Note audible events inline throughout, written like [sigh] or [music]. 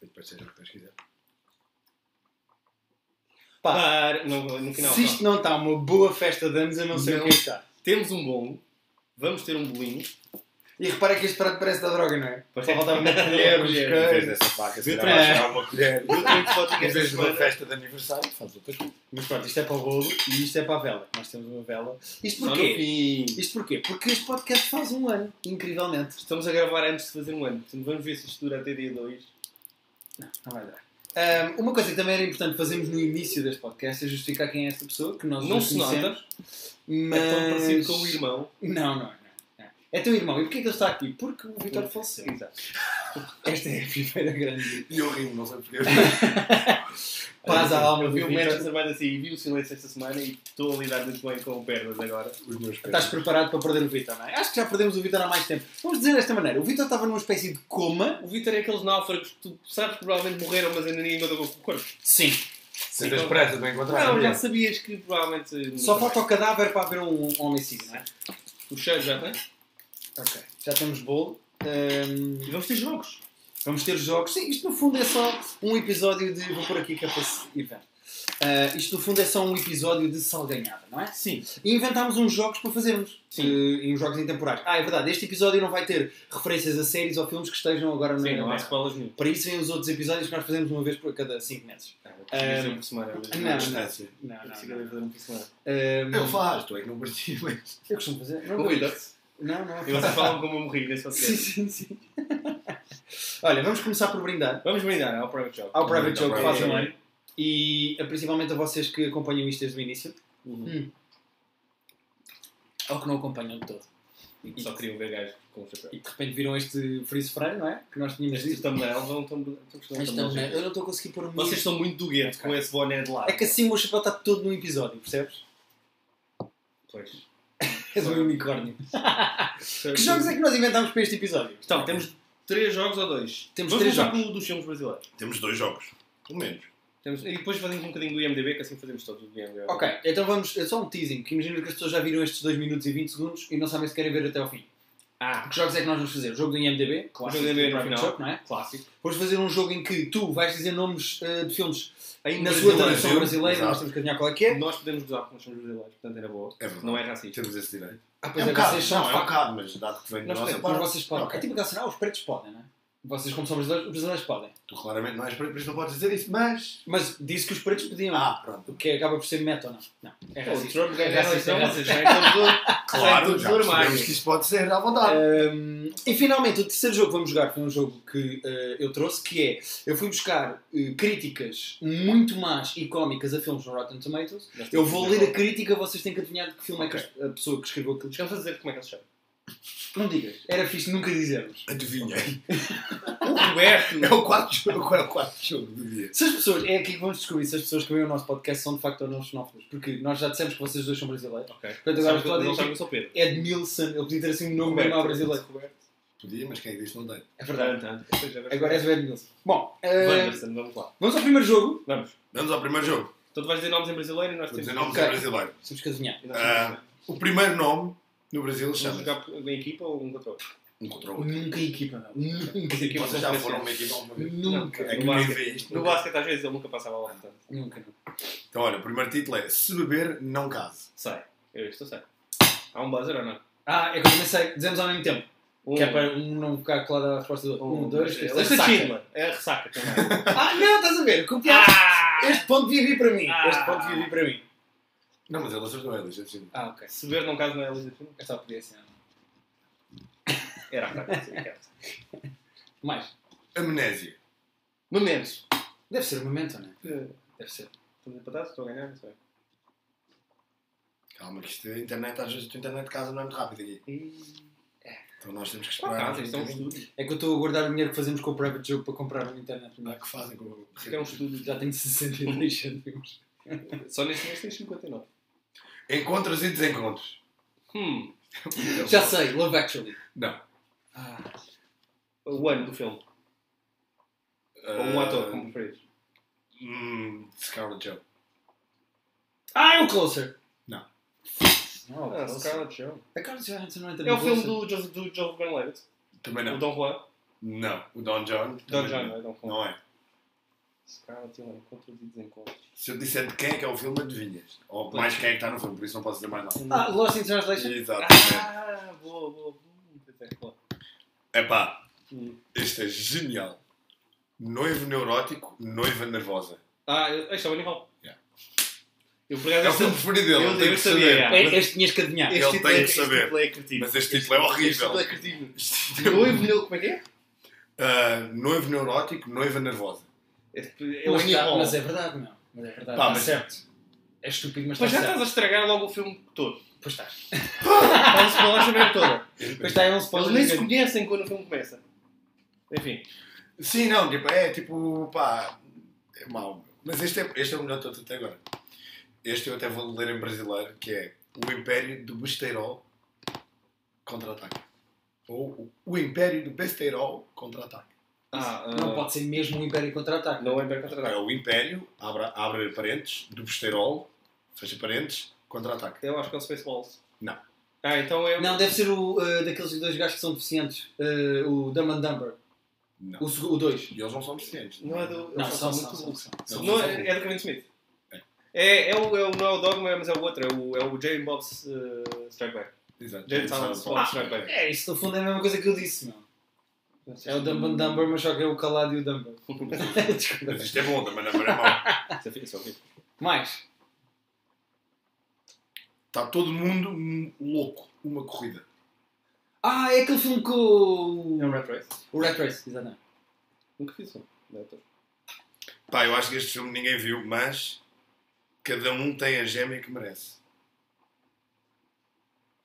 Depois seja o que Deus quiser. Pá, Para- no, no final. se isto não está uma boa festa de anos, eu não sei o que é que está. Temos um bolo. Vamos ter um bolinho. E repara que este prato parece da droga, não é? Só faltava uma [laughs] colher. Em vez queijos. dessa faca, se Eu calhar também- vais tirar uma colher. Eu também te pode Em esta vez de uma semana. festa de aniversário, faz outra coisa. Mas pronto, isto é para o bolo e isto é para a vela. Nós temos uma vela. Isto Só no porquê? fim. Isto porquê? Porque este podcast faz um ano, incrivelmente. Estamos a gravar antes de fazer um ano. Portanto, vamos ver se isto dura até dia 2. Não, não vai dar. Ahm, uma coisa que também era importante fazermos no início deste podcast é justificar quem é esta pessoa, que nós Não já se nota. Mas... É tão parecido com o irmão. Não, não, não, não. É teu irmão. E porquê que ele está aqui? Porque o Vitor faleceu. Exato. Esta é a primeira grande [laughs] E eu rimo, não sei porquê. [laughs] paz à alma Eu vi o Manchester Vitor. United assim e vi o silêncio esta semana e estou a lidar muito bem com perdas agora. Os meus Estás preparado para perder o Vitor, não é? Acho que já perdemos o Vitor há mais tempo. Vamos dizer desta maneira. O Vitor estava numa espécie de coma. O Vitor é aqueles náufragos que tu sabes que provavelmente morreram, mas ainda ninguém mandou com o corpo. Sim. Se tens pressa para encontrar Não, já sabias que provavelmente. Só falta o cadáver para haver um homicídio, não é? O cheiro já tem. Ok. Já temos bolo. Ahm, E vamos ter jogos. vamos ter jogos. Sim, isto no fundo é só um episódio de. Vou pôr aqui que é para se. Ah, isto no fundo é só um episódio de salganhada, não é? Sim. E inventámos uns jogos para fazermos. Sim. Eh, e uns jogos intemporais. Ah, é verdade. Este episódio não vai ter referências a séries ou filmes que estejam agora na Sim, não há spoilers nenhum. Para isso vêm os outros episódios que nós fazemos uma vez por cada 5 meses. Um, por semana. não, Não, distância. Não, não, não. não. semana. Ahm, Eu faço, tu é que não participas. eu costumo fazer. Não, O Vitor. Não, não. E vocês falam como eu morri nesse Sim, podcast. sim, sim. Olha, vamos começar por brindar Vamos brindar ao Private Job. ao Private Joke que faz um ano e principalmente a vocês que acompanham isto desde o início Uhum. ou que não acompanham de todo. E que só queriam ver gajos com o chapéu. E de repente viram este freeze frame, não é? Que nós tínhamos Este dito. thumbnail eu não estou a conseguir pôr o meu. Vocês são muito do gueto com esse boné de lado. É que assim o meu chapéu está todo no episódio, percebes? Pois. És um unicórnio. [laughs] Que jogos é que nós inventámos para este episódio? Então, temos três jogos ou dois? Temos Vamos três jogos. com o dos filmes brasileiros. Temos dois jogos. Pelo menos. Temos... E depois fazemos um bocadinho do IMDB, que assim fazemos todos do IMDB. Ok, então vamos. É só um teasing, que imagino que as pessoas já viram estes 2 minutos e 20 segundos e não sabem se querem ver até ao fim. Ah, Que jogos é que nós vamos fazer? O jogo do IMDB, o jogo do IMDB no Private final. Joke, não é? Clássico. Vamos fazer um jogo em que tu vais dizer nomes eh, de filmes Em na Brasil, sua tradução Brasil, brasileira, exato. nós temos que adivinhar qual é que é. Nós podemos gozar porque nós somos brasileiros, portanto era boa. É verdade. Não é racista. Temos esse direito. Ah, É pois um é, bocado, vocês são não, é um bocado, mas dado que vem da Nós nossa podemos, Mas parte. vocês podem. É tipo aquela cena, ah, os pretos podem, não é? Vocês, como são brasileiros, os brasileiros podem. Tu claramente não és preto, por isso não podes dizer isso, mas. Mas disse que os pretos podiam. Ah, pronto. O que acaba por ser meta ou não? Não. É Pô, o racista. Trump É racista, é racista. todos do- [laughs] Claro, já percebemos que isto pode ser à vontade. Um, e finalmente, o terceiro jogo que vamos jogar foi um jogo que uh, eu trouxe, que é, eu fui buscar uh, críticas muito más e cómicas a filmes no Rotten Tomatoes. Eu vou ler a crítica, vocês têm que adivinhar de que filme é Ok. que a pessoa que escreveu aquilo. A dizer como é que ele se chama. Não digas, era fixe nunca dizermos. Adivinhei. [laughs] O Roberto! É o quarto jogo, é o quarto jogo do dia. Se as pessoas, é aqui que vamos descobrir se as pessoas que veem o nosso podcast são de facto ou não xenófobos, porque nós já dissemos que vocês dois são brasileiros. Ok. Portanto, agora podem não dizer sou Pedro. Edmilson, ele podia ter assim um nome ao brasileiro. Roberto. Podia, mas quem é que disse não tem? É verdade. Tanto, tanto. Agora és o Edmilson. Bom, uh, vamos lá. vamos ao primeiro jogo. Vamos. Vamos ao primeiro jogo. Então tu vais dizer nomes em brasileiro e nós Vou temos dizer nomes Ok. em brasileiro. Temos que adivinhar. Temos- O primeiro nome no Brasil chama jogar em equipa ou um contra outro? um contra outro. Nunca equipa, não. Nunca já foram uma equipa alguma vez? Nunca. É que No ninguém basquete- vê isto. No basquete às vezes ele nunca passava lá. Portanto. Nunca. Então, olha, o primeiro título é Se beber, não case. Sei. Eu isto eu sei. Há um buzzer ou não? Ah, é que eu sei. Dizemos ao mesmo tempo. Um, Que é para um não ficar colado à resposta do outro. Um, dois, três, Lista ressaca. Schindler. É a ressaca também. [laughs] Ah, não, estás a ver? Copiar. ah! Este ponto devia vir para mim. Ah. Este ponto devia vir para mim. Não, mas ele acertou, é deixa de ser. Ah, ok. Se ver não caso não é Lista Schindler. É só podia ser. Era a ressaca. sim, era. Mais. Amnésia. Momentos. Deve ser o momento, não é? Deve ser. Estamos empatados? Estou a ganhar? Não sei. Calma, que isto, a internet, às vezes, a internet de casa não é muito rápida aqui. Então nós temos que esperar. acaso, isto é um estudo. É que eu estou a guardar o dinheiro que fazemos com o Private Joke para comprar uma internet. Ah, que fazem com o. É um estudo. Já tenho 62 cêntimos. Só neste mês tens 59. Encontros e desencontros. Hum. [laughs] Já sei, Love Actually. Não. Ah, O ano do filme. Ou um Ah, ator, como preferires. Hum, Scarlett Joe. ah é o Closer. Não. Não, Ah, Closer. Scarlett Johansson. A Carlos Johansson não entra É o filme do Joseph, do Joseph Gordon-Levitt. Também O não. Don Juan. Não. O Don John. Don também John, não é Don Juan. Não é. Scarlett Johansson, Encontros e Desencontros. Se eu disser de quem é que é o filme, adivinhas. Ou mais quem é que está no filme, por isso não posso dizer mais nada. Ah, Lost in Translation? Exatamente. Ah, boa, boa. Boa. Epá, Hum. este é genial. Noivo neurótico, noiva nervosa. Ah, este é o Animal. Yeah. Eu por É o este- filme preferido dele, eu- ele tem eu que sabia, saber. yeah. É, este tinhas que adivinhar. Ele Este título tem é- que este saber. título é. Mas este título é horrível. Este título é cretino. Este é Noivo, neu- como é que é? Ah, noivo neurótico, noiva nervosa. É o mas, tá- Animal. mas é verdade, não. Mas é verdade. Pá, Está mas- certo. É estúpido, mas Mas está já certo. estás a estragar logo o filme todo. Pois estás. [laughs] A spoiler a saber toda. Pois está, é um Eles spoiler. nem se conhecem quando o filme começa. Enfim. Sim, não, tipo, é tipo, pá, é mau. Mas este é, este é o melhor de todos até agora. Este eu até vou ler em brasileiro, que é O Império do Besteirol Contra-Ataque. Ou o- O Império do Besteirol Contra-Ataque. Ah, Não pode ser mesmo um Império Contra-Ataque. Não é bem É contra o Império, abre, abre parentes, do Besteirol, fecha parentes, Contra-Ataque. Eu acho que é o Spaceballs. Não. Ah, então é. Não, deve ser o uh, daqueles dois gajos que são deficientes. Uh, o Dumb and Dumber. Não. O 2. E eles não são deficientes. Não é do. Não, são, muito são, são, burros. são. Não, são- é, é do Kevin Smith. É. É, é, o, é o, não é o Dogma, mas é o outro. É o, é o Jay Bob's uh, Strike Back. Exato. Jay Silent Bob Strike Back. É, isso no fundo é a mesma coisa que eu disse, meu. É o Dumb and Dumber, mas só que é o calado e o Dumber. [laughs] Desculpa. Mas isto é bom, não é mau. [laughs] Isso é fixe, isso é fixe. Mais. Está todo mundo louco. Uma corrida. Ah, é aquele filme com o... É o Rat Race. O Rat Race, exatamente. Nunca fiz isso. Não é. Pá, eu acho que este filme ninguém viu, mas cada um tem a gêmea que merece.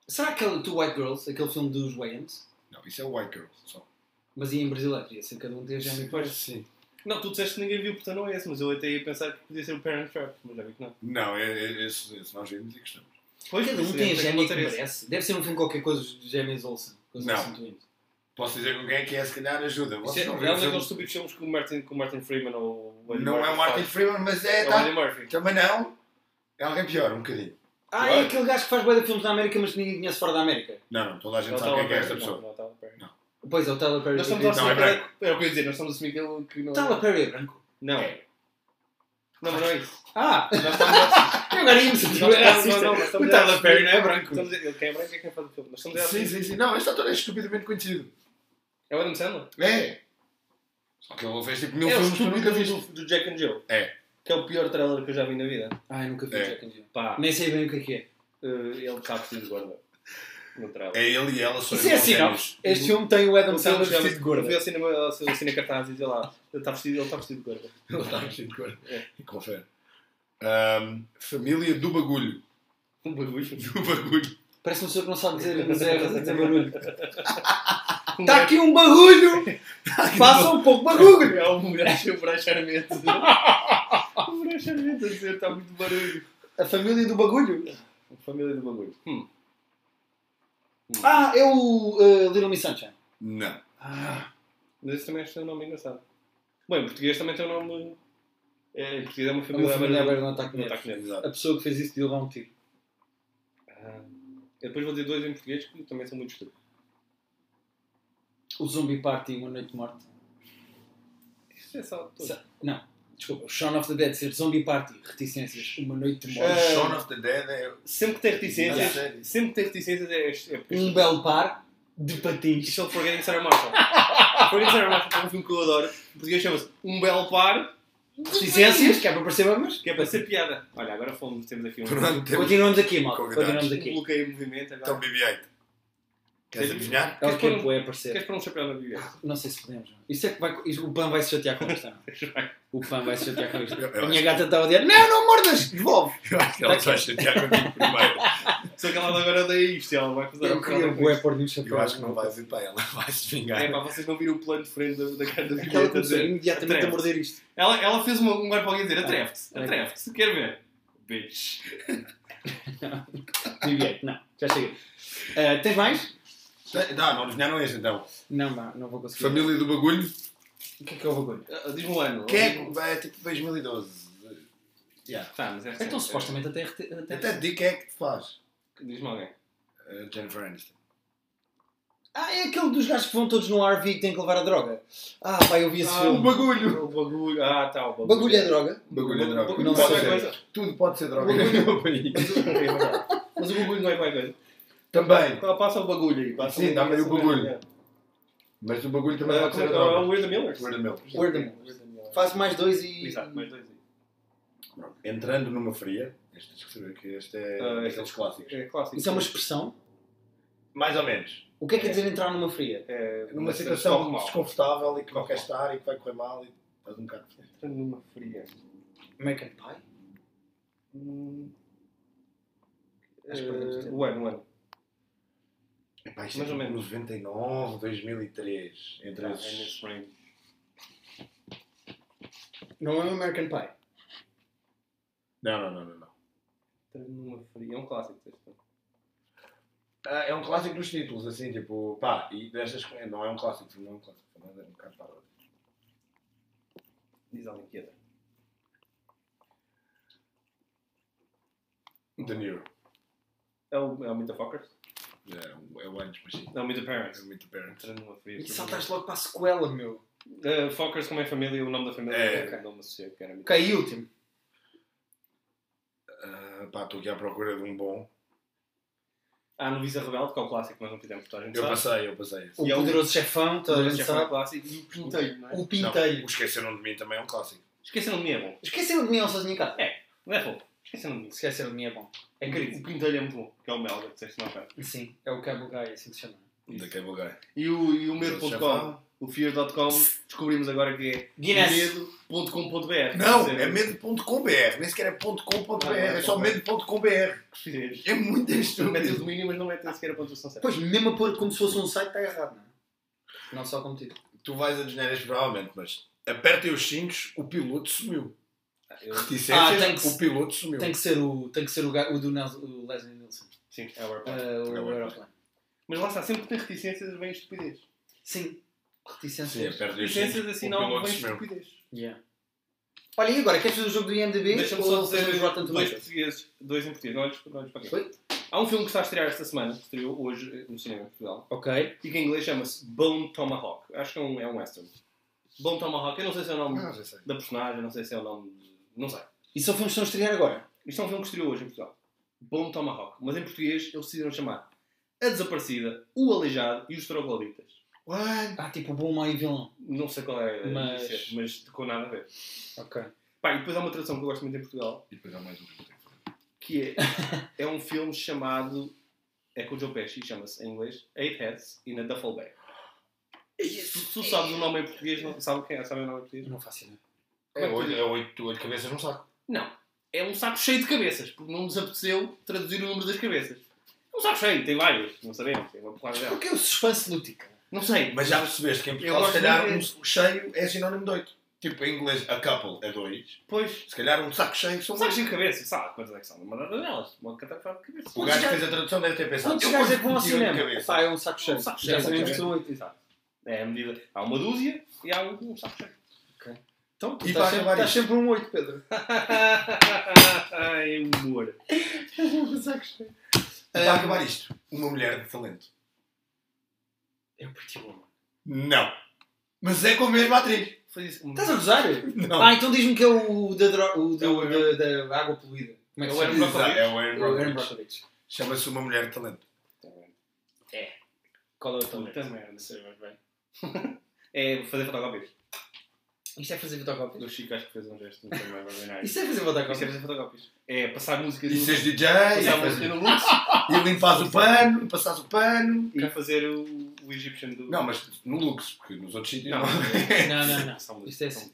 Será aquele Two White Girls, aquele filme dos Wayans? Não, isso é o White Girl. Só. Mas ia em brasileiro, ia ser cada um tem a gêmea que Pois. merece. Sim. Não, tu disseste que ninguém viu, portanto não é esse, mas eu até ia pensar que podia ser o Parent Trap, mas já vi que não. Não, é, é, esse, esse nós vimos e gostamos. Pois, Cada um isso tem a é- gêmea que merece. Deve ser um filme qualquer coisa de gêmeas Olsen. Os Não. Twins. Posso dizer com quem é que é, se calhar ajuda. Isso Vocês é, não é um viram o daqueles filme? estúpidos filmes com o Martin, com o Martin Freeman ou o Eddie Não é o Murphy Martin faz. Freeman, mas é. É o Tá, Murphy. também não. É alguém pior, um bocadinho. Ah, Claro. é aquele gajo que faz bué de filmes na América, mas que ninguém conhece fora da América. Não, não, toda a gente Não, sabe quem é, que é esta Perry. pessoa. Não, não, Perry. Pois é, o Tyler Perry. Nós estamos que- a Não, é branco. Era o que eu ia dizer, nós estamos a assumir que ele que não. Tyler Perry é branco. Não. É. Não, mas não é isso. Ah! Nós estamos a. [laughs] Eu agora ia-me sentir Não, não, racista. não, nós estamos O a Tyler Perry não é branco. Estamos a ele quem é branco é quem faz o filme. Nós estamos a Sim, sim, sim. Não, este ator é estupidamente conhecido. É o Adam Sandler? É. Só que ele fez tipo mil É o filmes que eu nunca estúpido vi. do, do Jack and Jill. É. Que é o pior trailer que eu já vi na vida. Ah, eu nunca vi É. o Jack and Jill. Pá, Nem sei bem o que é que é. eh, ele está vestido de gorda. No trailer. É ele e ela só Isso é assim, não? Este filme tem o Adam Ele está Sandler vestido de gorda. Eu cinema, ao cine cartaz e dizer lá, ele está vestido, ele está vestido de gorda. Ele está vestido de cor. É. Confere. Ahm, família do bagulho. Um bagulho. Do bagulho. Parece uma pessoa que não sabe dizer, mas é dizer barulho. Um Está aqui um barulho! Faça um pouco barulho! É um gajo, um braço charmente. [laughs] Um braço charmente a dizer, está muito barulho. A família do bagulho. Família do bagulho. Hum. Ah, é o uh, Little Miss Sunshine. Não. Ah, Mas esse também acho que é um nome engraçado. Bom, em português também tem um nome. É, em português é uma é família, uma família de um ataque. Exato. A pessoa que fez isso de levar um tiro. Ah. Eu depois vou dizer dois em português que também são muito estúpidos. O Zombie Party Uma Noite de Morte. Isso é só. tudo. Sa- Não, desculpa. O Shaun of the Dead ser Zombie Party. Reticências. Uma Noite de Morte. Ah, Shaun of the Dead é. Sempre que tem reticências, sempre que tem reticências é, é porque Um belo par de patins. Isto é o Forgetting Sarah Marshall. [laughs] Forgetting Sarah Marshall é um filme que eu adoro. Em português chama-se Um Belo Par, Reticências, que é para parecer vamos. que é para ser piada. Olha, agora fomos, temos aqui um, Pronto, temos Continuamos aqui, mal. Continuamos aqui. bloqueio em movimento. então Agora. BB-8. Queres adivinhar? É o Queres que pôr é um- aparecer. Queres pôr um chapéu na Bíblia? Não sei se podemos. não. Isso é que vai, isso- o pão vai se chatear com isto. não. [laughs] O pão vai se chatear com isto. Eu- eu A minha gata está a odiar. Não, não mordas! Devolve! Eu acho que ela se vai chatear contigo primeiro. [laughs] Só que ela agora odeia isto ela vai fazer Eu a queria com bué pôr-lhe um chapéu. Eu acho que não vai vir para ela, [laughs] vai se vingar. É pá, vocês não viram o plano de frente da, da cara da Bíblia. começou imediatamente a morder isto. Ela, ela fez uma, um garfo alguém dizer: atreve-te, Ah, atreve-te, quer ver? Bitch. BB-8, não. Já cheguei. Ah, tens mais? Não, não adivinharam este então. Não, não, não vou conseguir. Família do bagulho. O que é que é o bagulho? Ah, Diz-me um ano. Que é, é tipo 2012. Yeah. Tá, mas é Então, supostamente até... até... Até te digo quem é que te faz. Diz-me alguém. Uh, Jennifer Aniston. Ah, é aquele dos gajos que vão todos no RV e que têm que levar a droga. Ah, pá, eu vi esse Ah, filme. o bagulho. O bagulho. Ah, tá, o bagulho. Bagulho é droga? Bagulho é droga. Bagulho Não não é sei. qualquer coisa. Tudo pode ser droga. Mas o- [laughs] Mas o bagulho não é qualquer coisa. Também. Ela passa o bagulho aí. Passa Sim, dá-me aí o bagulho. É. Mas o bagulho também Ah, pode ser como é é? o. We're the Millers. We're the Millers. Faz mais dois e. Exato, mais dois aí. Pronto. Entrando numa fria, este, tens que saber que este é Ah, daqueles clássicos. É clássico. Isso é uma expressão? Mais ou menos. O que é que quer dizer entrar numa fria? É Numa situação desconfortável e que não quer estar e que vai correr mal e estás um bocado. Entrando numa fria. American Pie? Hum, Acho que eh, podemos ter. O ano, o ano. Epá, isto Mais é ou menos. 99, 2003. Entre Ah, é esses. nesse range. Não é o American Pie. Não, não, não, não. não. Numa fria. É um clássico. Ah, é um clássico dos títulos, assim, tipo, pá, e destas. Não é um clássico, não é um clássico, mas é um bocado parado. Diz alguém que é. The Niro. É o, é o Meet the Fuckers? É, o- é o antes, mas sim. Não, o Meet the É Parents. o Meet the Parents. Entrando numa fria. E saltaste logo para a sequela, meu. Uh, Fuckers como é família, o nome da família É. é. não me associo, que era Meet e último. Ah, pá, estou aqui à procura de um bom. Ah, no Visa Rebelde, que é o clássico nós não fizemos, toda a gente Eu sabe. passei, eu passei. O E é o- poderoso chefão, toda a gente gente sabe. clássico. E o Pintelho, não é? O Não, Pintelho. o Esqueceram de Mim também é um clássico. Esqueceram de mim é bom. Esqueceram de mim ao sozinho em casa. Não é fofo. Esqueceram de mim. Esqueceram de mim é bom. É O querido. Pintelho é muito bom, que é o Melga, que disseste não, cara. Sim, é o Cable Guy, assim se chama. Da Cable Guy. E o, e o medo.com, o fear.com, descobrimos agora que é Guinness. medo.com.br. Não, é medo.com.br, nem sequer é .com.br, Ah, é só medo.com.br. fizeres. É muito Metem o estúpido. domínio, mas não metem sequer a pontuação certa. Pois, mesmo a pôr como se fosse um site, está errado, não é? Não só como título. Tu vais a desneiras provavelmente, mas apertem os cintos, o piloto sumiu. Eu- Reticências, Ah, tem que- o piloto sumiu. Tem que ser o, tem que ser o, o do Nels- o Leslie Nielsen. Sim, é o Uh, airplane. o É aeroplane. Mas lá está, sempre que tem reticências vem estupidez. Sim. Sim, Reticências. apertem os Reticências assim não vem estupidez. Yeah. Olha, e agora? Queres fazer o jogo do IMDB? Deixa-me só fazer dizer Rotten dois Tomatoes? portugueses, dois em português. Não olhes para. Oi? Há um filme que está a estrear esta semana, que estreou hoje no cinema em Portugal, Ok. e que em inglês chama-se Bone Tomahawk. Acho que é um, é um western. Bone Tomahawk, eu não sei se é o nome Ah, da personagem, não sei se é o nome. Não sei. E são filmes que estão a estrear agora? Isto é um filme que estreou hoje em Portugal. Bone Tomahawk. Mas em português eles decidiram chamar A Desaparecida, O Aleijado e os Trogloditas. What? Ah, tipo bom, mau e vilão. Não sei qual é a Mas- mas com nada a ver. Ok. Pá, e depois há uma tradução que eu gosto muito em Portugal, E depois há mais um que eu tenho que fazer. que é, [laughs] é um filme chamado. É com o Joe Pesci, chama-se em inglês Eight Heads in a Duffel Bag. Se tu sabes o nome em português, não sabe quem é? Sabe o nome em português? Não faço ideia. É oito, é oito, oito cabeças num saco. Não. É um saco cheio de cabeças, porque não nos apeteceu traduzir o número das cabeças. É um saco cheio, tem vários, não sabemos, tem uma. Porquê o suspense lúdico? Não sei, Mas já percebeste que em Portugal, se calhar, um cheio é sinónimo de oito. Tipo, em inglês, a couple é dois. Pois, Se calhar um saco cheio são são sacos mais. de cabeça, sabe quantas é que são? Uma data delas, uma catarfada de cabeça. O gajo que fez a tradução deve ter pensado. Quantos gajos é que vão ao cinema? cabeça. Pá, é um saco cheio. Um saco Já cheio, sabemos um que são oito. Exato. É a medida. Há uma dúzia e há um, um saco cheio. Então, tu E estás sempre, estás sempre um 8, Pedro. Ai, humor. para acabar isto, uma mulher de talento. É o Pretty Woman. Não. Mas é com a mesma atriz. Foi isso. Estás a gozar? Não. Ah, então diz-me que é o da, dro- o da, É o Aaron- da, da água poluída. Como é que É se o chama? Aaron Brockovich. É o Aaron O Aaron Brockovich. Brockovich. Chama-se uma mulher de talento. Qual é o talento? Puta merda, sei mais [laughs] bem. É fazer fotocópias. Isto é fazer fotocópias? O Chico acho que fez um gesto muito mais ordinário. Isso é fazer Isto é fotocópias? fazer fotocópias. É passar músicas E no- seres DJ, passar e, música no Lux e limpares o pano, passares o pano. e fazer o, o Egyptian do. Não, mas no Lux, porque nos outros sítios Não, não. [laughs] Não, não, não. São Isto é assim.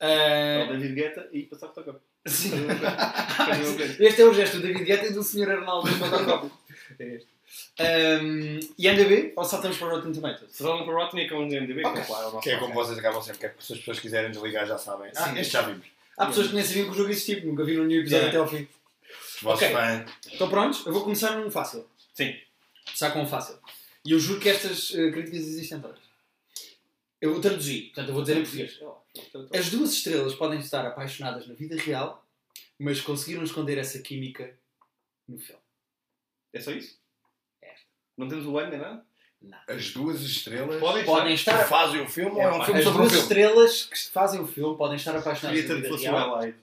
É o Ah, David Guetta e passar fotocópias. sim. [laughs] Este é o gesto do David Guetta e do Sr. Arnaldo do fotocópio. É este. Um, e MDB? Ou saltamos para o Rotten Tomatoes? Se falam para o Rotten e acabam de MDB, Ok. que é claro, é Que é como vocês acabam sempre, que é porque se as pessoas quiserem desligar já sabem. Ah, Sim. este já vimos. Há pessoas que nem sabiam que o jogo existia, porque nunca viram nenhum episódio Yeah. até ao fim. Os vossos Ok. fãs. Estão prontos? Eu vou começar num fácil. Sim. Começar com um fácil. E eu juro que estas eh, críticas existem todas. Eu vou traduzir, portanto eu vou dizer em português. As duas estrelas podem estar apaixonadas na vida real, mas conseguiram esconder essa química no filme. É só isso? É. Não temos o ano nem nada? Não. As duas estrelas Podem Podem que estar. fazem o filme ou é um As filme As sobre um duas filme? estrelas que fazem o filme podem estar apaixonadas Queria que vida fosse o. Allied,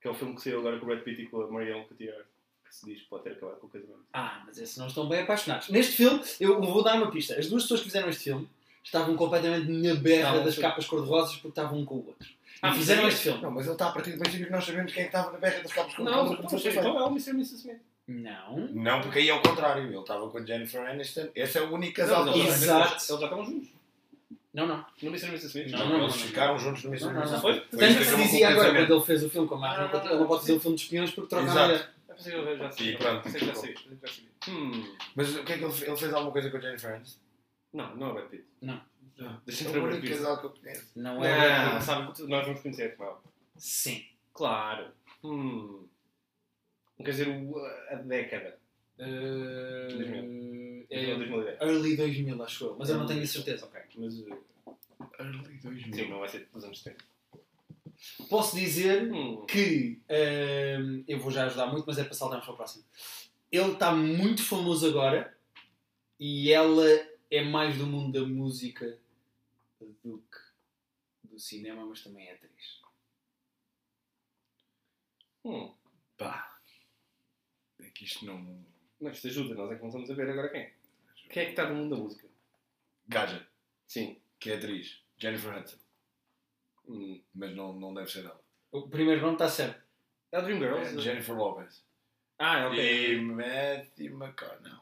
que é o filme que saiu agora com o Brad Pitt e com a Marion Cotillard, que se diz que pode ter acabado com o casamento. Ah, mas esses não estão bem apaixonados. Neste filme, eu vou dar uma pista. As duas pessoas que fizeram este filme estavam completamente na berra das sim. capas cor-de-rosas porque estavam um com o outro. Ah, e fizeram este filme. Não, mas ele está a partir do princípio que nós sabemos quem é que estava na berra das capas com Não, como então, foi feito. então é o Mr. e Mrs. Smith. Não. Não, porque aí é o contrário. Ele estava com a Jennifer Aniston. Esse é o único casal Não, que eles, eles Exato. eles já estavam juntos. Não, não. No Mr. Mrs. Smith. Não, não, Eles ficaram juntos no mesmo Não, não, não. Foi? Tanto que se com dizia o agora, quando ele fez o filme com a Martin Ah, ele não pode fazer um filme de espiões porque troca a Exato. mulher. É possível, eu já sei. E pronto. Hum. Mas o que é que ele fez? Ele fez alguma coisa com a Jennifer Aniston? Não, não é Brad Pitt. Não. Deixa-me É ter o o Brad único Pitt. casal que eu conheço. Não é. Sabe que nós vamos conhecer, é óbvio. Sim. Claro. Hum. Quer dizer, a década. Uh, 2000. é 2010. early 2000, acho eu. Mas eu não tenho a certeza. Ok, mas. uh, Early 2000. Sim, não vai ser dos anos 70. Posso dizer Hum. que hum, eu vou já ajudar muito, mas é para saltarmos para o próximo. Ele está muito famoso agora e ela é mais do mundo da música do que do cinema, mas também é atriz. Hum. Pá. Que isto não. Mas isto ajuda, nós é que não estamos a ver agora quem. Quem é que está no mundo da música? Gaja, Sim. que é atriz. Jennifer Hudson. Hum. Mas não, não deve ser ela. O primeiro nome está certo. É o Dreamgirls? É Jennifer Lopez. Ah, é ok. E Matthew McConaughey.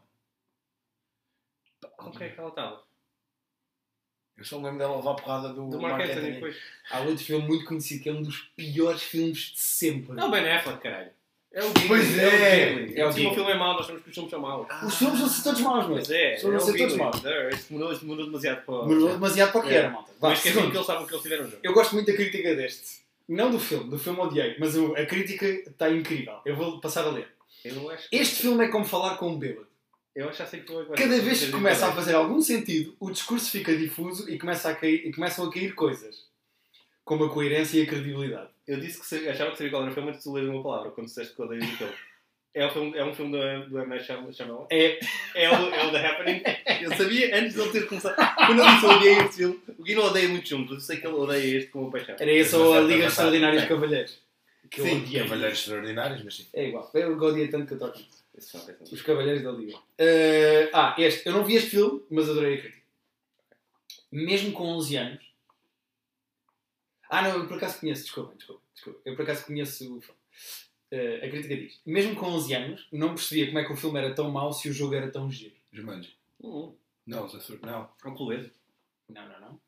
Com quem é que ela estava? Eu só me lembro dela levar a porrada do, Do Mark Anthony. Há outro filme muito conhecido que é um dos piores filmes de sempre. É o Ben Affleck, caralho. É o. Pois é. é. o Gigli. É o Se o Gigli. filme é mau, nós temos que os filmes são maus. Os filmes vão ser todos maus, mas Pois é, São é não o ser todos Gigli. maus. Isto demorou demasiado para... demorou demasiado para o que É. era, malta. Que eles sabem que eles tiveram junto. Eu gosto muito da crítica deste. Não do filme, do filme odiei, mas o- a crítica está incrível. Eu vou passar a ler. Eu acho que... Este filme é como falar com um bêbado. Eu acho que já sei que agora... Cada vez que começa a fazer algum sentido, o discurso fica difuso e, começa a cair, e começam a cair coisas. Como a coerência e a credibilidade. Eu disse que se- achava que sabia qual era o filme antes de ler uma palavra, quando disseste que odeias o filme. É um filme, é um filme do, do M. Night Shyamalan? É, É o, é o The Happening. [laughs] Eu sabia antes de ele ter começado. Quando eu disse eu odiei este filme, o Gui não odeia muito juntos, eu sei que ele odeia este com uma paixão. era esse ou a Liga Extraordinária de Cavalheiros. Que eu Sim, odiei. Cavalheiros extraordinários, mas sim. É igual. Eu odiei tanto que eu toco. É. Os Cavalheiros da Liga. Eh, ah, este. Eu não vi este filme, mas adorei a crítica. Mesmo com 11 anos. Ah, não, eu por acaso conheço, desculpa, desculpa, desculpa. Eu por acaso conheço o filme. Eh, a crítica diz: Mesmo com 11 anos, não percebia como é que o filme era tão mau se o jogo era tão giro. Jumanji. Hum, Não, Zassur. Não. é um clube. Não, não, não.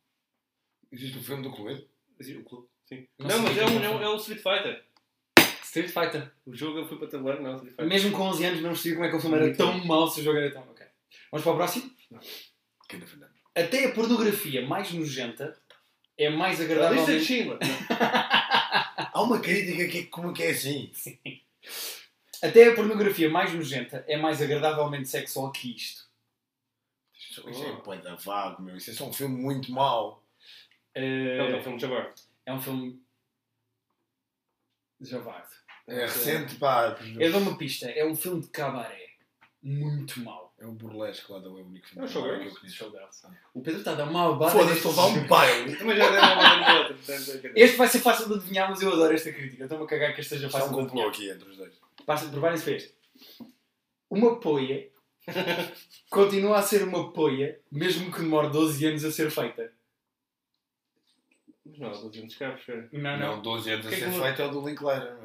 Existe um filme do Clube? O clube, sim. Não Não, mas é é um, é um, é um Street Fighter. Street Fighter. O jogo eu fui para tabuleiro, não, Street Fighter. Mesmo com 11 anos, não percebia como é que o filme era Muito tão bom. mau se o jogo era tão. Ok. Vamos para o próximo? Que ainda fazemos. Até a pornografia mais nojenta é mais A lista de agradável. Schindler. [laughs] Há uma crítica que como que é assim. Até a pornografia mais nojenta é mais agradavelmente sexual que isto. Isso isso é poeta vago, meu. Isso é só um filme muito mau. Eh, é um filme de Jabbar. é um filme. Javarde. É recente, pá. Eu dou uma pista. É um filme de cabaré. Muito mau. É o burlesque lá da é o único filme É o Showgirls. que eu conheço. Showgirls. O Pedro está a dar uma abada. Foda-se, estou a levar um baile. Também já deram uma dizer. Este vai ser fácil de adivinhar, mas eu adoro esta crítica. Estou-me a cagar que este seja é fácil um de complô aqui entre os dois. Passa- Preparem-se para este. Uma poia [laughs] continua a ser uma poia, mesmo que demore 12 anos a ser feita. Mas não, estou dizendo escravos, espera. Não, Não, 12 anos a é ser feito é o do Linklater.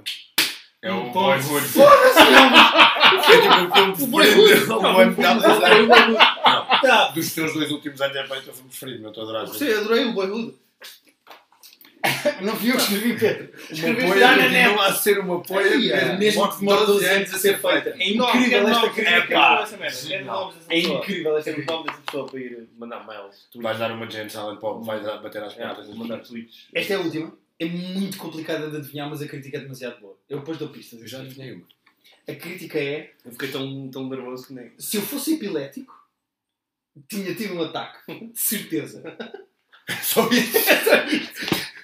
É Um o. Boyhood. Tipo um filme O Boyhood. O Boyhood. não. Dos teus dois últimos anos é feito o filme preferido, meu. Estou a adorar. Gostei, adorei o Boyhood. [laughs] Não fui eu que escrevi, Pedro. Poia lá na net. a ser uma poia. É, mesmo que demore 12 anos a ser feita. É incrível esta crítica. É É incrível esta crítica. dessa pessoa para ir mandar mails. Tu vais dar uma Pop, vais dar- bater às É, portas. mandar tweets. Esta é a última. É muito complicada de adivinhar, mas a crítica é demasiado boa. Eu depois dou pistas. Eu já adivinhei uma. A crítica é: Eu fiquei tão, tão nervoso que nem. se eu fosse epilético, tinha tido um ataque. De certeza. [laughs] Só isso.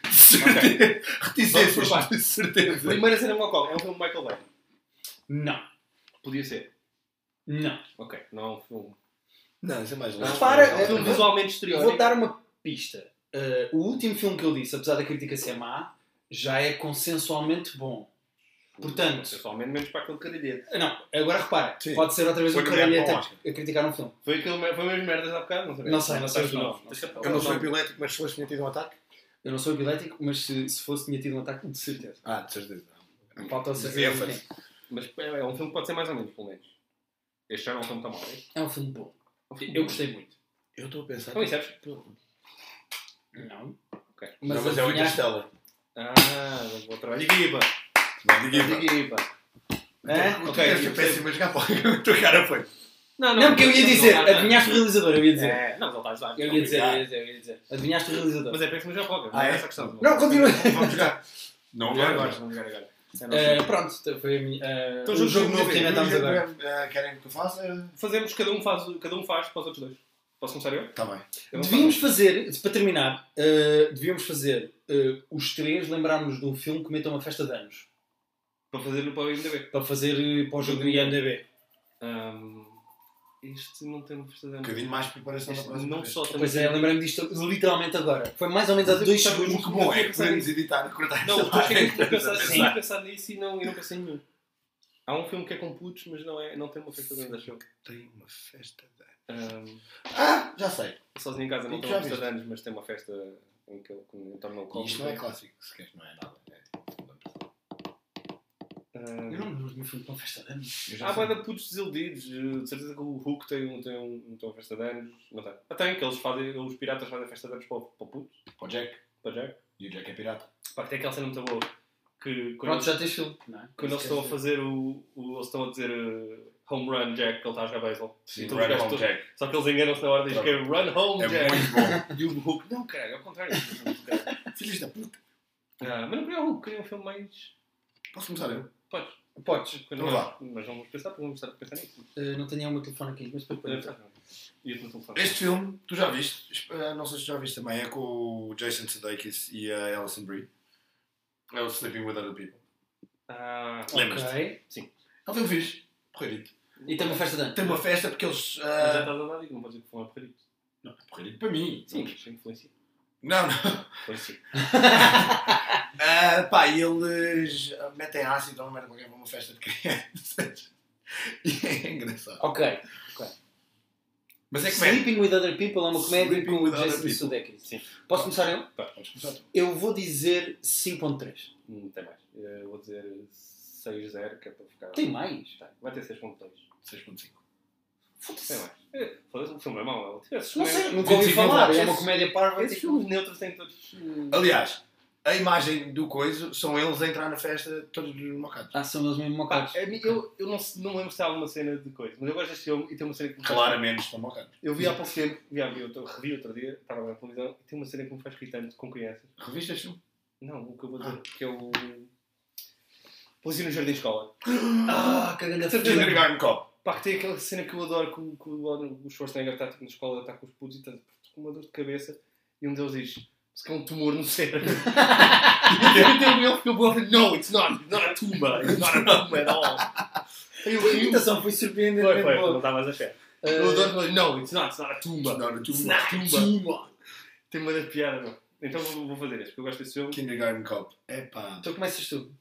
De certeza. Reticências, de certeza. Primeira cena Mocó. É um filme de Michael Bay. Não. Podia ser. Não. Ok. Não é um filme. Não, isso é mais longe. para, Não, é Um filme visualmente exterior. Vou dar uma pista. Uh, o último filme que eu disse, apesar da crítica ser má, já é consensualmente bom. Portanto, Pessoalmente, menos para aquele carilhete. não, agora repara, Sim. pode ser outra vez Foi um caralhete a, criticar um filme. Foi, aquele, foi mesmo merdas há bocado? Não sei. Não sei, não sei Não. não eu não sou não. epilético, mas se fosse tinha tido um ataque? Eu não sou epilético, mas se, se fosse tinha tido um ataque, de certeza. Ah, de certeza. Falta saber Ênfase. quem. Mas é é um filme que pode ser mais ou menos, pelo menos. Este já não é um filme tão mau. é? É um filme bom. É um filme Eu bom. gostei muito. Eu estou a pensar. Então, isso é- Não. Ok. Mas, não, mas é o adivinhaste- Interstellar. Ah, vou trabalhar de equipa. Não, diga De equipa. É? Tu Ok, deves ser eu péssimo a jogar para a tua cara foi. Não, Não, porque eu ia não, dizer, não, não. adivinhaste o realizador, eu ia dizer. É, não, mas ele está a. Eu ia dizer, eu ia dizer, eu ia dizer. Adivinhaste o realizador. Mas é péssimo já pouco. Ah, não é? é essa a questão. Não, continua. Vamos jogar. Não Vamos jogar agora. agora. Vamos jogar agora. É nosso Eh, jogo. pronto, foi a minha, eh, Então, o jogo novo que inventámos agora. Eh, Querem que eu faça? Fazemos, cada um faz, cada um faz para os outros dois. Posso começar eu? Está bem. Eu Devíamos fazer, para terminar, eh, devíamos fazer eh, os três lembrarmos de um filme que meta uma festa de anos. Para fazer para o IMDB. Para fazer eh, para o jogo do IMDB. Ahm, este não tem uma festa de Um anos. bocadinho mais preparação Este próxima não vez. só tem Pois é, lembrei-me disto literalmente agora. Foi mais ou menos há eu dois segundos. O que bom é que podemos editar e cortar Não, essa depois parte. fiquei a pensar, Sim. pensar nisso e não, e não pensei em nenhum. Há um filme que é com putos, mas não, é, não tem uma festa de anos, eu. Tem uma festa Ahm, Ah, já sei. sozinho em casa não uma festa de anos, mas tem uma festa em que ele me torna um E copo. isto não é clássico, se queres, não é nada. É tipo, Eu não me lembro de um filme com festa de anos. Há boia de putos desiludidos. De certeza que o Hulk tem, um, tem, um, tem uma festa de anos. Não tem. Ah, tem, que eles fazem, os piratas fazem festa de anos para, o- para o puto, Para o Jack. para o Jack. E o Jack é pirata. Pá, que tem aquela cena muito boa. Que quando, Pronto, eles, já tens filme. Não é? quando eles estão a fazer o, o. Eles estão a dizer eh, home run Jack, que ele está a jogar beisebol. Sim, Run Home todos- Jack. Só que eles enganam-se na hora de dizer que é run home É Jack. muito bom. [laughs] E o Hulk, não, cara, é o contrário. [laughs] Filhos da puta. ah, mas não queria o Hulk, queria um filme mais. Posso começar eu? Podes. Podes. Então mais- vá. Mas vamos pensar, porque vamos estar a pensar nisso. Eh, não tenho o meu telefone aqui, mas depois. E não estou Este filme, tu já viste? Eh, Não sei se já viste também. É com o Jason Sudeikis e a Alison Brie. É o Sleeping with Other People. Ah, Lembras-te? Ok. É um filme fixe. Porreirito. E tem uma festa de anos. Tem uma festa porque eles... mas já estás a dar dica, não podes dizer que foi um apelido. Não, é porreirito para mim. Sim, mas influencia. Não, não. Influencia. [laughs] Ah, pá, e eles ah, metem ácido ou uma merda qualquer para uma festa de crianças. [laughs] E é engraçado. Ok. Mas é que. Sleeping with Other People é uma comédia Sleeping com o Jason. Sudeikis. Sim. Posso começar eu? Pá, Podes começar. Eu vou dizer 5.3. não tem mais. Eu vou dizer 6-0, que é para ficar. Tem mais? Tá, Vai ter 6.2. 6.5. Tem mais. É, Foda-se, o filme é mau. é. Não sei, comédias- nunca ouvi 25 falar. É uma comédia parva. Esses tipo- filmes neutros têm todos. Aliás, a imagem do coiso são eles a entrar na festa todos mocados. Ah, são eles mesmo mocados. é, eu, eu não, não lembro se há alguma cena de coisa, mas eu gosto deste filme e tem uma cena que me faz- Claramente estão mocados. Eu vi há pouco tempo, vi, vi outro, revi outro dia, estava na televisão, e tem uma cena que me faz rir tanto com crianças. Reviste este filme? Não, o que eu vou dizer, que é o. Polícia no Jardim de Escola. Ah, que grande Cop. Pá, que tem aquela cena que eu adoro, que, o- que o Schwarzenegger está tipo, na escola, está com os putos e está com uma dor de cabeça, e um deles diz: se que é um tumor no cérebro. [laughs] e ele fica boa, no, it's not, it's not a tumor, it's not a tumor at all. A imitação foi foi, surpreendente. foi, não estavas a fé. Eu Uh, adoro ele, no, it's not, it's not a tumor. Não, no It's tumor. not a tumor. Tem uma das piadas, meu. Então vou, vou fazer este, porque eu gosto desse filme. Kindergarten Cop. Epá. então começas tu.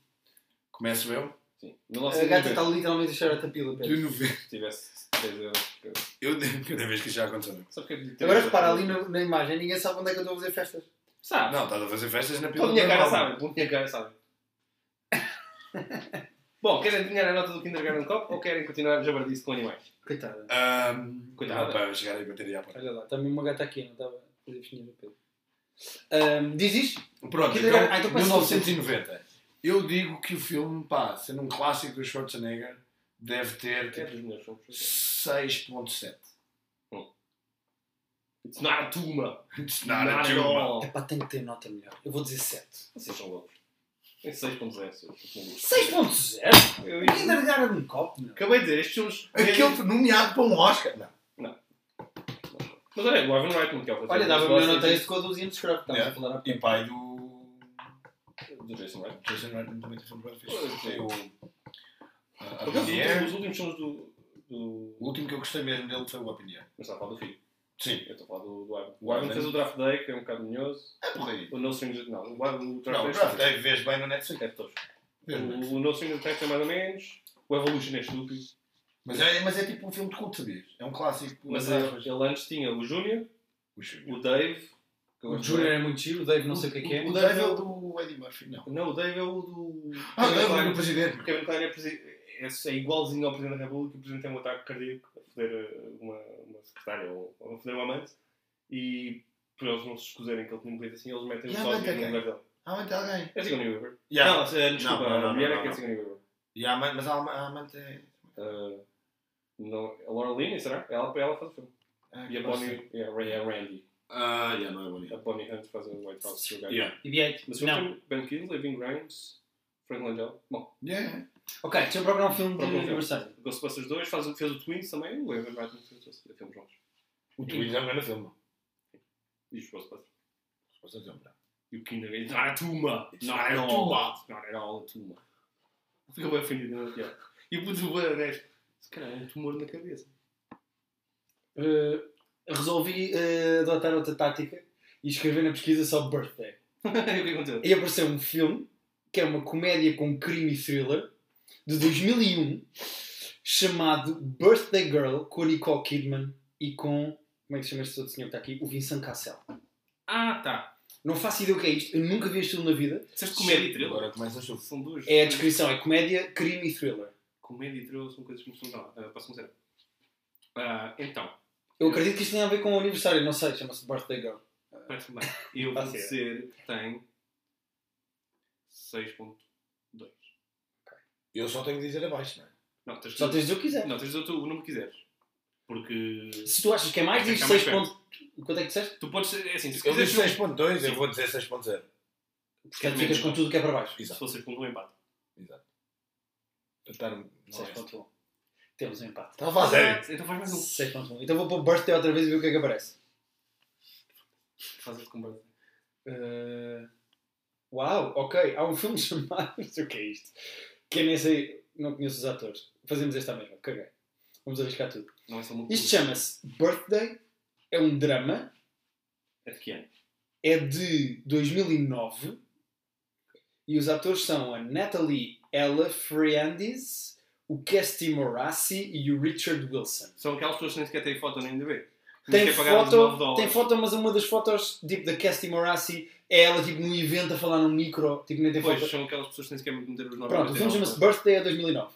Começo eu? Sim. A gata está literalmente a cheirar a tapila. De Pedro. 90. Se tivesse 10 euros. eu- Eu [laughs] cada vez que já aconteceu. Só porque eu Agora repara ali na, na imagem, ninguém sabe onde é que eu estou a fazer festas. Sabe? Não, estás a fazer festas na Pela pila minha cara normal. sabe. Pela minha cara sabe. [laughs] Bom, querem adivinhar a nota do Kindergarten Cop ou querem continuar a jabardice com animais? Coitada. Ahm, Coitada. não, Para chegar aí e bater aí à porta. Olha lá, está mesmo uma gata aqui, não estava a fazer festinhas no Pedro. Ahm, diz isto? Pronto, então, Ah, então começa 1990. Eu digo que o filme, pá, sendo um clássico do Schwarzenegger, deve ter É tipo, dos melhores filmes. 6.7. It's not a tumor. It's not a at tumor. Epá, tem que ter nota melhor. Eu vou dizer 7. Vocês são loucos. Tem 6.0. seu. 6.0? Eu Ninguém deve dar um copo, meu. Acabei de dizer, estes filmes. Aquele foi nomeado para um Oscar. Não. Mas olha, o Ivan Reitman, que é o Olha, dava a nota a este com a dúzia de scrap. Estamos Yeah. a falar há E pai do. Do Jason Reitman. Jason Reitman também tem filme bem fixe. Tem o. Por A Mulher. os últimos filmes do, Do... O último que eu gostei mesmo dele foi o Opinião. Mas está a falar do filho. Sim. Eu estou a falar do, do Ivan. O Ivan fez o Draft Day, que é um bocado minhoso. É porreiro. O No Strings... Não, o Ivan... O Draft Não, Day... o Draft Day vês bem no Netflix. É bem. O, o No Strings Attached é mais ou menos. O Evolution é estúpido. Mas é, mas é tipo um filme de culto, sabias? É um clássico. Mas ele, aspas. ele antes tinha o Júnior, O o Dave... O bem. é muito giro, o Dave não sei o que é que é. O Dave é o do Eddie Murphy, não. Não, o Dave é o do... Ah, o Dave é o presidente. O Kevin Klein é, presi- é, é igualzinho ao Presidente da República. O Presidente tem um ataque cardíaco a foder eh, uma, uma secretária ou a foder uma amante. E por eles não se escusarem que ele tinha morrido assim, eles metem o a sozinho amante é no lugar dele. Ah, mas tem alguém. É Sigourney Weaver. Yeah. Não, desculpa, Não, não, não, a mulher não, é que é não. Sigourney Weaver. Amante, mas a ama- a amante é. Eh, não, a Laura Linney, será? Ela, ela faz o filme. Ah, E a Bonnie, a Randy. Ah, yeah, não é bonito. A Bonnie Hunt faz o White House Sugar. Yeah. BB-8. Mas o Não. filme, Ben Kingsley, Vin Grimes, Frank Langella. Bom, Yeah. Ok, deixa eu procurar um filme de próprio filme. aniversário. Ghostbusters 2 faz, o- fez o Twins também. O Evan Reitman fez os filmes bons. O Twins é um grande filme. E os Ghostbusters. Posso dizer, não. E o Kinder It's not a tumor. It's not at a all. It's not at all a tumor. Fica bem ofendido na piada. E o puto do Boares. Se calhar é um tumor na cabeça. Uh, resolvi uh, adotar outra tática e escrever na pesquisa só birthday. [laughs] e o que aconteceu? E apareceu um filme que é uma comédia com crime e thriller de 2001 chamado Birthday Girl com a Nicole Kidman e com. Como é que se chama este outro senhor que está aqui? O Vincent Cassel. Ah, tá. Não faço ideia o que é isto, eu nunca vi este filme na vida. Disseste comédia e thriller? Agora começa a. São duas. É a descrição, é comédia, crime e thriller. Comédia e thriller são coisas que me estão a dar. Posso começar? Ah, então, Eu acredito que isto tem a ver com o aniversário, não sei, chama-se Birthday Girl. bem. Eu Pode ser. que tem 6.2. Eu só tenho de dizer abaixo, não é? Não, tens Só tens de dizer o que quiser. Não, tens de dizer o teu- o número que quiseres. Porque. Se tu achas que é mais, diz que é mais 6 pontos. Quanto é que disseste? Tu podes ser. É assim, se Eu quiseres. disse 6.2, eu vou dizer 6.0. Portanto, ficas com tudo que é para baixo. Se Exato. fosse 6.1, empate. Exato. Para estar- não é. 6.1. Temos um empate. Estava a falar sério. Então faz mais um. 6.1. Então vou pôr Birthday outra vez e ver o que é que aparece. Faz este combate. Uh, Uau, ok. Há um filme [laughs] chamado. Não sei o que é isto. Que eu nem sei, não conheço os atores. Fazemos esta mesma, caguei. Vamos arriscar tudo. Não é só muito. Isto chama-se Birthday. É um drama. É de que ano? É de 2009. E os atores são a Natalie Ella Friandes, o Kesty Morassi e o Richard Wilson. São aquelas pessoas que nem sequer têm foto nem de ver. Tem Nem sequer pagaram os 9 foto, dólares. tem foto, mas uma das fotos tipo, da Kesty Morassi é ela tipo, num evento a falar num micro. Tipo, nem tem Pois, foto. são aquelas pessoas que nem sequer meter os 9 Pronto, o filme chama-se Birthday a 2009.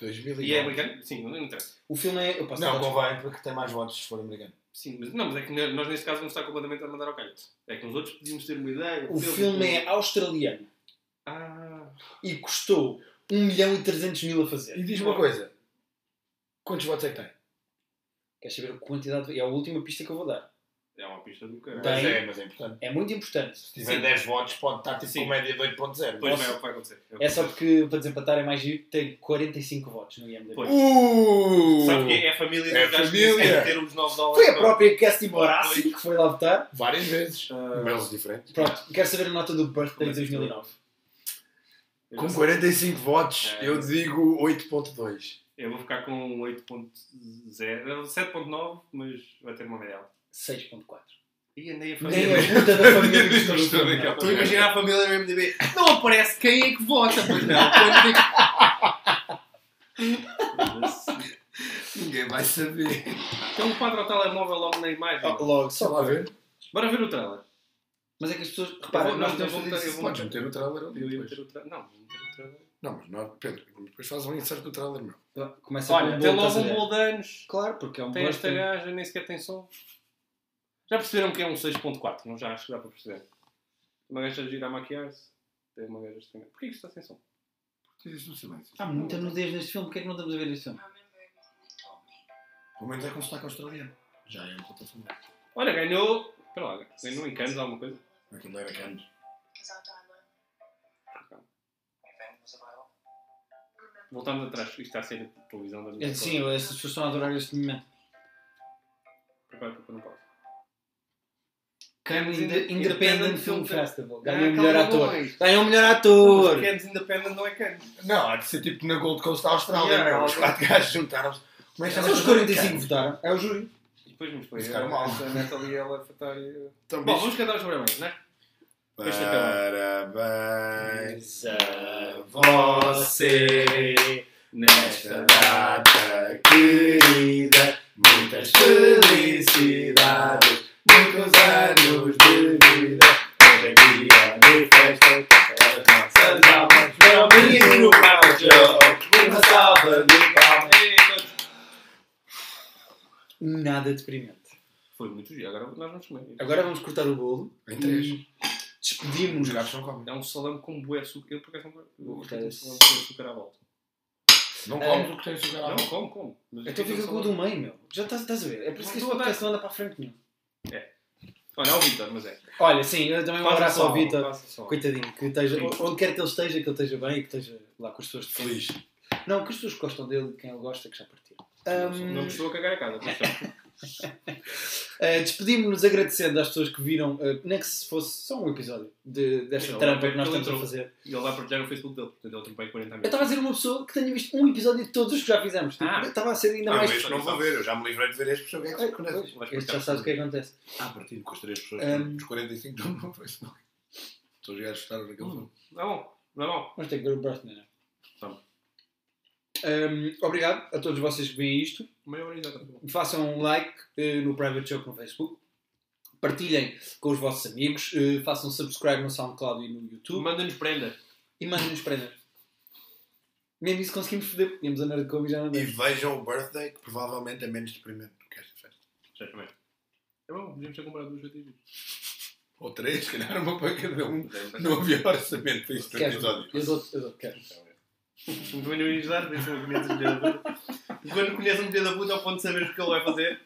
2009. E é americano? Sim, não interessa. O filme é. Eu posso Não, convém, porque tem mais votos se for americano. Sim, mas, não, mas é que nós neste caso vamos estar completamente a mandar ao calho. É que nos outros podíamos ter uma ideia. O filme é australiano Ah, e custou 1 milhão e 300 mil a fazer. E diz-me uma coisa. Quantos votos é que tem? Queres saber a quantidade? É a última pista que eu vou dar. é uma pista do caralho. Tem. Mas é, mas é importante. É muito importante. Se tiver Sim. 10 votos, pode estar tipo com média de 8.0. Depois Nossa. vai, é o que vai acontecer. o que É só porque, para desempatar, é mais giro. Tem 45 votos no IMDb. Pois. Uh! Sabe porque é a família É dos gajos que família. nem sequer ter os 9 dólares. Foi a própria Kesty Morassi que foi lá votar. Várias vezes. Ah. Mails diferentes. Pronto, quero saber a nota do Birthday de isto 2009. Com já sei. 45 votos, É. eu digo 8.2. Eu vou ficar com 8.0, 7.9, mas vai ter uma média alta. 6.4. E andei a Nem família. a puta da família que. [laughs] Estou a imaginar a família do MDB. Não aparece quem é que vota, pois não. [laughs] Digo- Ninguém vai saber. Tem um quadro ao telemóvel logo na imagem. Oh, Logo, Só só lá ver. Bora ver o trailer. Mas é que as pessoas. Repara, vou- nós não, temos eu vou meter- isso. Podes meter o trailer ali. Eu ia depois. meter o trailer. Não, vou meter o trailer. Não, mas não, Pedro, depois faz um insert do trailer, meu. Começa Olha, com tem um bolo, logo um bolo de anos. Claro, porque é um Tem esta gaja, nem sequer tem som. Já perceberam que é um 6.4? Não já acho que dá para perceber. Uma gaja a gira a maquiar-se. Tem uma gaja estranha. Porquê que isto está sem som? Isto no silêncio. Há muita nudez neste filme, porquê é que não estamos a ver este filme? Pelo menos é com sotaque australiano. Já é um plataforma. Olha, ganhou. Espera lá, ganhou em Cannes alguma coisa? Aquilo era Cannes. Voltamos atrás, isto está a ser televisão da minha É, Sim, essas pessoas estão a adorar este momento. Prepara para pôr no pausa. Cannes Inde- Independent Independent Film Film Festival. Ah, Ganhou o melhor ator. Ganhou o melhor ator. Cannes Independent não é Cannes. Não, há de ser tipo na Gold Coast da Austrália, Yeah. Os quatro gajos juntaram-se. Como é que Só chama os essa 45 merda? votaram. É o júri. E depois nos foi. Ficaram mal. A Natalie ela foi estar. eh, Então, Bom, vamos cantar os parabéns, não é? Acabar. Parabéns a você nesta data querida. Muitas felicidades, muitos anos de vida. Hoje é dia de festa, as nossas almas. Meu menino Joe, uma salva de Nada deprimente. Foi muito giro, agora nós vamos comer. Agora vamos cortar o bolo. Em três. E Despedimos. Os gatos não comem. É um salame com bué açúcar. Eu por acaso não Vou cortar um esse. salame com açúcar à volta. Não É. comes o que tem açúcar à Não, como, como. Mas Então fica com o do meio, meu. Já estás, estás a ver? É por isso que este Não, podcast não anda para a frente nenhum. Olha, é o Vitor, mas é. Olha, sim, eu também um abraço ao Vitor. Coitadinho, que esteja, onde quer que ele esteja, que ele esteja bem e que esteja lá com as pessoas. Feliz. Não, com as pessoas que gostam dele, de quem ele gosta, que já partiram. Não me estou a cagar a casa. Uh, [laughs] Despedimos-nos agradecendo às pessoas que viram, uh, nem que se fosse só um episódio de, desta Ele trampa vai- que nós estamos a entrou. fazer. E ele vai partilhar no Facebook dele, portanto ele tem 40 Eu amigos. estava a dizer uma pessoa que tenha visto um episódio de todos os que já fizemos. Tipo, Ah. Estava a ser ainda Não, mais. este não vou ver, eu já me livrei de ver este pessoa que é que se conhece. Vais Este já sabes o que é acontece. Ah, partido com as três pessoas, Um, os 45 estão no Facebook. Todos os gajos gostaram daquele filme. Não é bom, não é bom. Vamos ter que ver o birthday, não é? Um, obrigado a todos vocês que veem isto. Façam um like uh, no Private Joke no Facebook. Partilhem com os vossos amigos. uh, façam subscribe no SoundCloud e no YouTube. Manda-nos prenda. E mandem-nos prendas. Mesmo isso conseguimos foder. Tínhamos a Nerd Como e já não E vejam o Birthday, que provavelmente é menos deprimente do que esta festa. Certamente. É bom, podíamos ter comprado duas vezes. Ou três, se calhar uma para cada um. Não havia orçamento para este Queres? episódio. Eu dou eu dou quero. Também não ias dar, deixa-me conhecer um filho da puta. Quando conheço um filho da puta ao ponto de saber o que ele vai fazer.